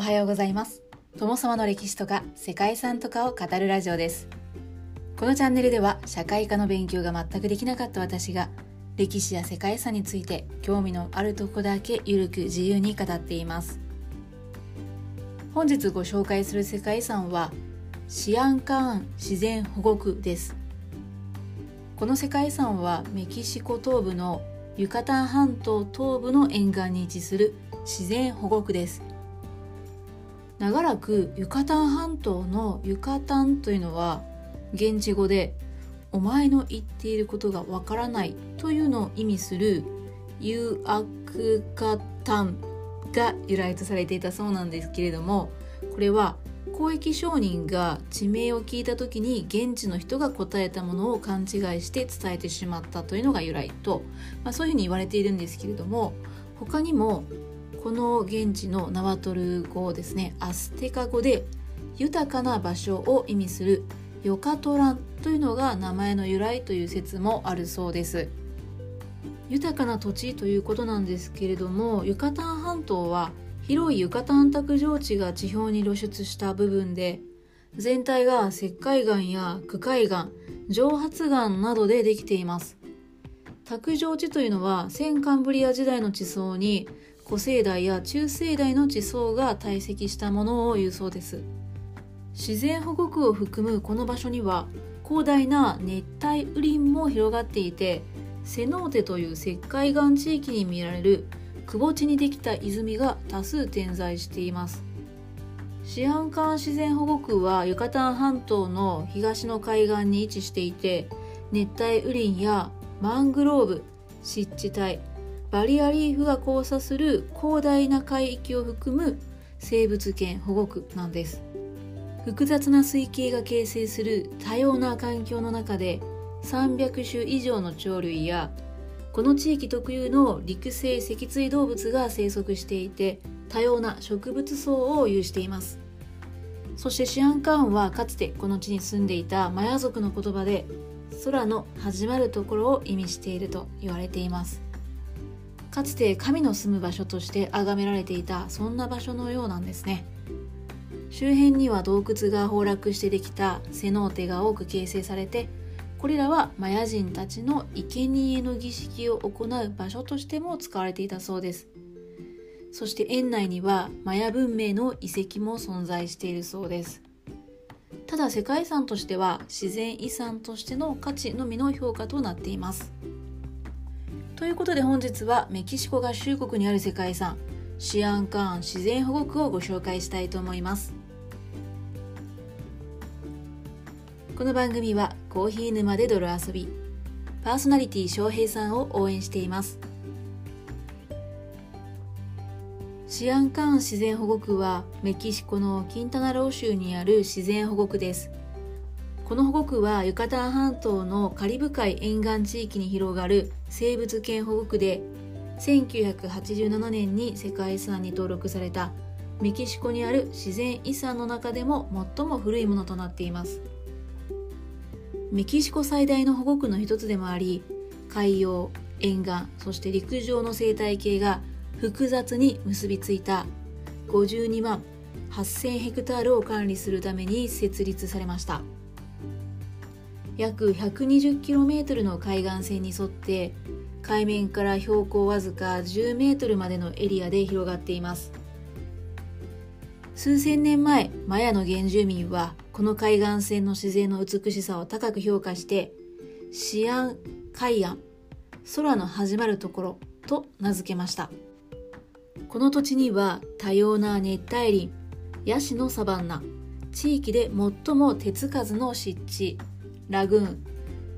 おはようございます。友様の歴史とか世界遺産とかを語るラジオです。このチャンネルでは社会科の勉強が全くできなかった私が歴史や世界遺産について興味のあるとこだけゆるく自由に語っています。本日ご紹介する世界遺産はシアンカーン自然保護区です。この世界遺産はメキシコ東部のユカタン半島東部の沿岸に位置する自然保護区です。長らくユカタン半島のユカタンというのは現地語でお前の言っていることがわからないというのを意味するユアクカタンが由来とされていたそうなんですけれどもこれは交易商人が地名を聞いた時に現地の人が答えたものを勘違いして伝えてしまったというのが由来と、まあ、そういうふうに言われているんですけれども他にもこの現地のナワトル語ですねアステカ語で豊かな場所を意味するヨカトランというのが名前の由来という説もあるそうです。豊かな土地ということなんですけれどもユカタン半島は広いユカタン卓上地が地表に露出した部分で全体が石灰岩や区海岩蒸発岩などでできています。卓上地というのは先カンブリア時代の地層に古生代や中生代の地層が堆積したものを言うそうです。自然保護区を含むこの場所には広大な熱帯雨林も広がっていてセノーテという石灰岩地域に見られる窪地にできた泉が多数点在しています。シアンカン自然保護区はユカタン半島の東の海岸に位置していて熱帯雨林やマングローブ湿地帯バリアリーフが交差する広大な海域を含む生物圏保護区なんです。複雑な水系が形成する多様な環境の中で300種以上の鳥類やこの地域特有の陸生脊椎動物が生息していて多様な植物層を有しています。そしてシアンカーンはかつてこの地に住んでいたマヤ族の言葉で空の始まるところを意味していると言われています。かつて神の住む場所として崇められていたそんな場所のようなんですね。周辺には洞窟が崩落してできたセノーテが多く形成されてこれらはマヤ人たちの生贄の儀式を行う場所としても使われていたそうです。そして園内にはマヤ文明の遺跡も存在しているそうです。ただ世界遺産としては自然遺産としての価値のみの評価となっています。ということで本日はメキシコ合衆国にある世界遺産シアンカーン自然保護区をご紹介したいと思います。この番組はコーヒー沼で泥遊びパーソナリティ翔平さんを応援しています。シアンカーン自然保護区はメキシコのキンタナロー州にある自然保護区です。この保護区はユカタン半島のカリブ海沿岸地域に広がる生物圏保護区で1987年に世界遺産に登録されたメキシコにある自然遺産の中でも最も古いものとなっています。メキシコ最大の保護区の一つでもあり海洋沿岸そして陸上の生態系が複雑に結びついた52万8000ヘクタールを管理するために設立されました。約 120km の海岸線に沿って海面から標高わずか10メートルまでのエリアで広がっています。数千年前マヤの原住民はこの海岸線の自然の美しさを高く評価してシアン海岸空の始まるところと名付けました。この土地には多様な熱帯林ヤシのサバンナ地域で最も手つかずの湿地ラグーン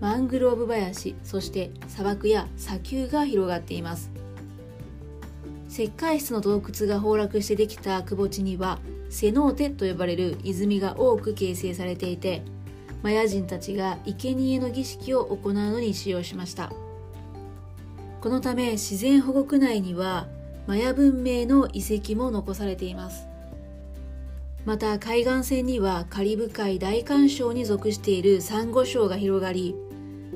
マングローブ林そして砂漠や砂丘が広がっています。石灰質の洞窟が崩落してできた窪地にはセノーテと呼ばれる泉が多く形成されていてマヤ人たちが生贄の儀式を行うのに使用しました。このため自然保護区内にはマヤ文明の遺跡も残されています。また海岸線にはカリブ海大環礁に属しているサンゴ礁が広がり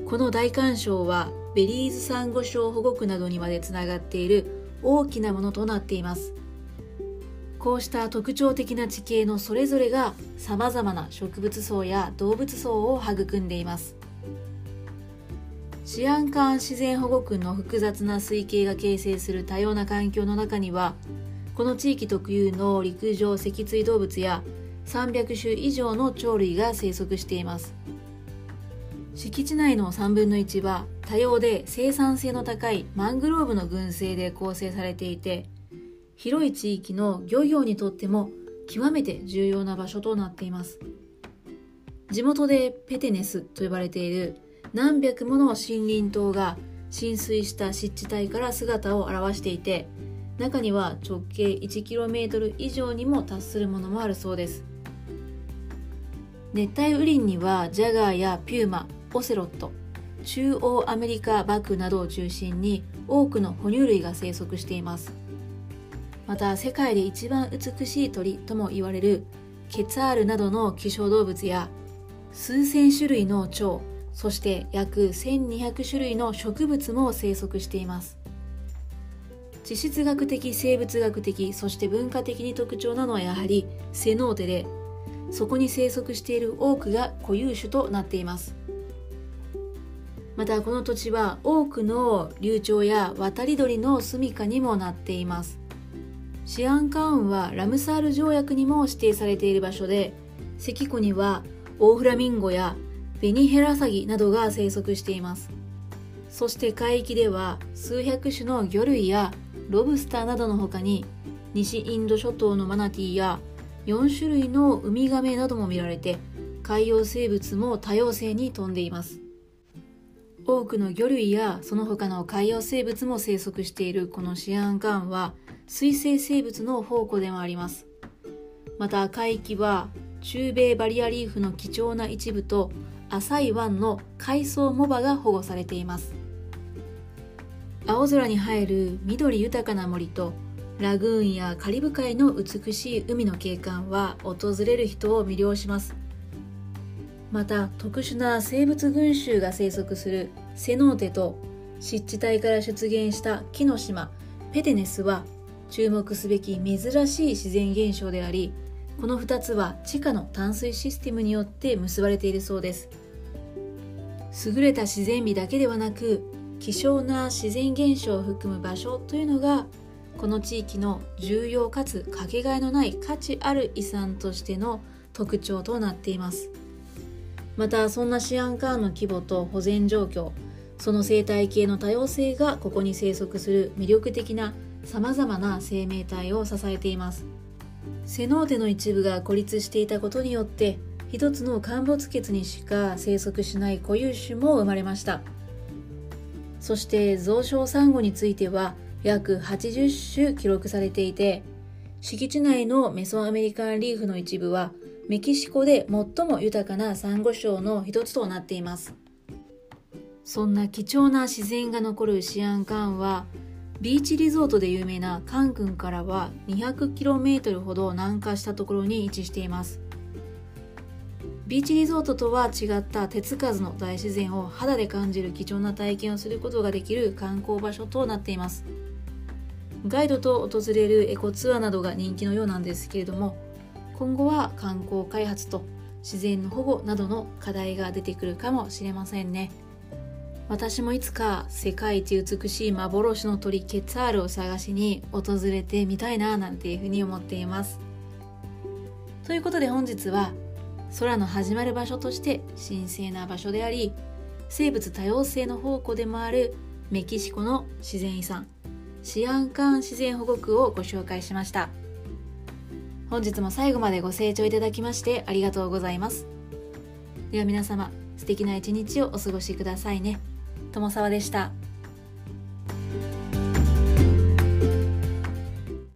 この大環礁はベリーズサンゴ礁保護区などにまでつながっている大きなものとなっています。こうした特徴的な地形のそれぞれがさまざまな植物層や動物層を育んでいます。シアンカーン自然保護区の複雑な水系が形成する多様な環境の中にはこの地域特有の陸上脊椎動物や300種以上の鳥類が生息しています。敷地内の3分の1は多様で生産性の高いマングローブの群生で構成されていて広い地域の漁業にとっても極めて重要な場所となっています。地元でペテネスと呼ばれている何百もの森林島が浸水した湿地帯から姿を現していて中には直径 1km 以上にも達するものもあるそうです。熱帯雨林にはジャガーやピューマオセロット中央アメリカバクなどを中心に多くの哺乳類が生息しています。また世界で一番美しい鳥とも言われるケツァールなどの希少動物や数千種類の蝶そして約1200種類の植物も生息しています。地質学的生物学的そして文化的に特徴なのはやはりセノーテでそこに生息している多くが固有種となっています。またこの土地は多くの流鳥や渡り鳥の住処にもなっています。シアンカーンはラムサール条約にも指定されている場所で関湖にはオオフラミンゴやベニヘラサギなどが生息しています。そして海域では数百種の魚類やロブスターなどの他に西インド諸島のマナティーや4種類のウミガメなども見られて海洋生物も多様性に富んでいます。多くの魚類やその他の海洋生物も生息しているこのシアンカーンは水生生物の宝庫でもあります。また海域は中米バリアリーフの貴重な一部と浅い湾の海藻モバが保護されています。青空に映える緑豊かな森とラグーンやカリブ海の美しい海の景観は訪れる人を魅了します。また特殊な生物群衆が生息するセノーテと湿地帯から出現した木の島ペテネスは注目すべき珍しい自然現象でありこの2つは地下の淡水システムによって結ばれているそうです。優れた自然美だけではなく希少な自然現象を含む場所というのがこの地域の重要かつかけがえのない価値ある遺産としての特徴となっています。またそんなシアンカーンの規模と保全状況その生態系の多様性がここに生息する魅力的なさまざまな生命体を支えています。セノーテの一部が孤立していたことによって一つの陥没穴にしか生息しない固有種も生まれました。そして増床サンゴについては約80種記録されていて敷地内のメソアメリカンリーフの一部はメキシコで最も豊かなサンゴ礁の一つとなっています。そんな貴重な自然が残るシアンカンはビーチリゾートで有名なカン君からは 200km ほど南下したところに位置しています。ビーチリゾートとは違った手つかずの大自然を肌で感じる貴重な体験をすることができる観光場所となっています。ガイドと訪れるエコツアーなどが人気のようなんですけれども今後は観光開発と自然の保護などの課題が出てくるかもしれませんね。私もいつか世界一美しい幻の鳥ケツァールを探しに訪れてみたいななんていうふうに思っています。ということで本日は空の始まる場所として神聖な場所であり生物多様性の宝庫でもあるメキシコの自然遺産シアンカーン自然保護区をご紹介しました。本日も最後までご清聴いただきましてありがとうございます。では皆様素敵な一日をお過ごしくださいね。友沢でした。